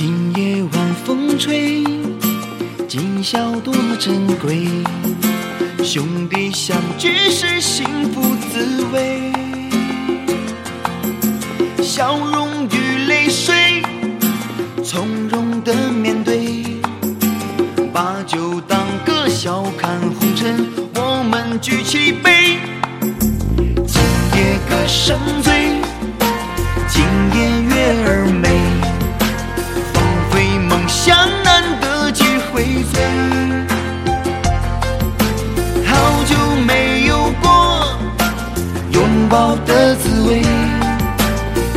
今夜晚风吹今宵多珍贵兄弟相聚是幸福滋味。笑容与泪水从容的面对把酒当歌笑看红尘我们举起杯。今夜歌声醉好的滋味，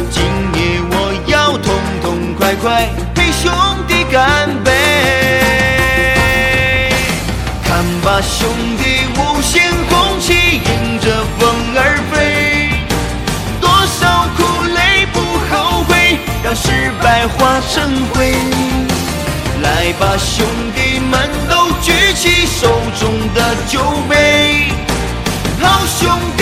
今夜我要痛痛快快陪兄弟干杯。看吧，兄弟，五星红旗迎着风儿飞，多少苦累不后悔，让失败化成灰。来吧，兄弟们，都举起手中的酒杯，好兄弟，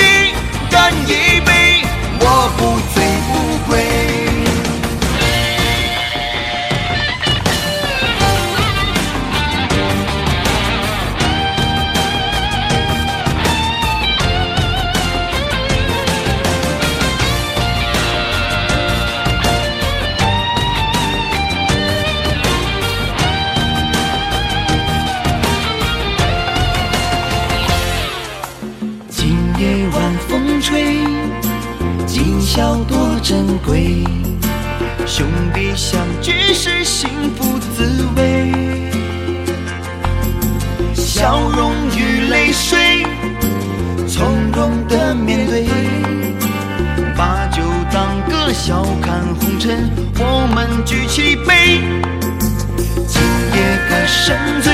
要多珍贵。兄弟相聚是幸福滋味，笑容与泪水从容的面对，把酒当歌，笑看红尘，我们举起杯，今夜歌声醉，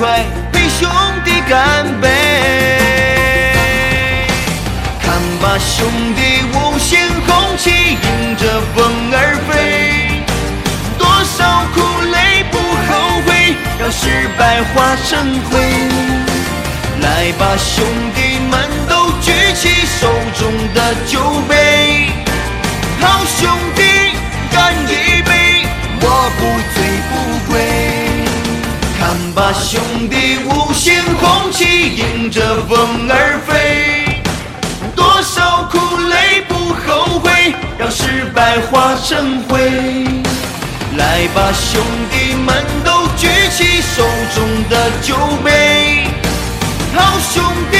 快陪兄弟干杯。看吧，兄弟，五星红旗迎着风儿飞。多少苦累不后悔，让失败化成灰。来吧，兄弟们，都举起手中的酒兄弟五星红旗迎着风儿飞多少苦累不后悔让失败化成灰。来吧兄弟们都举起手中的酒杯好兄弟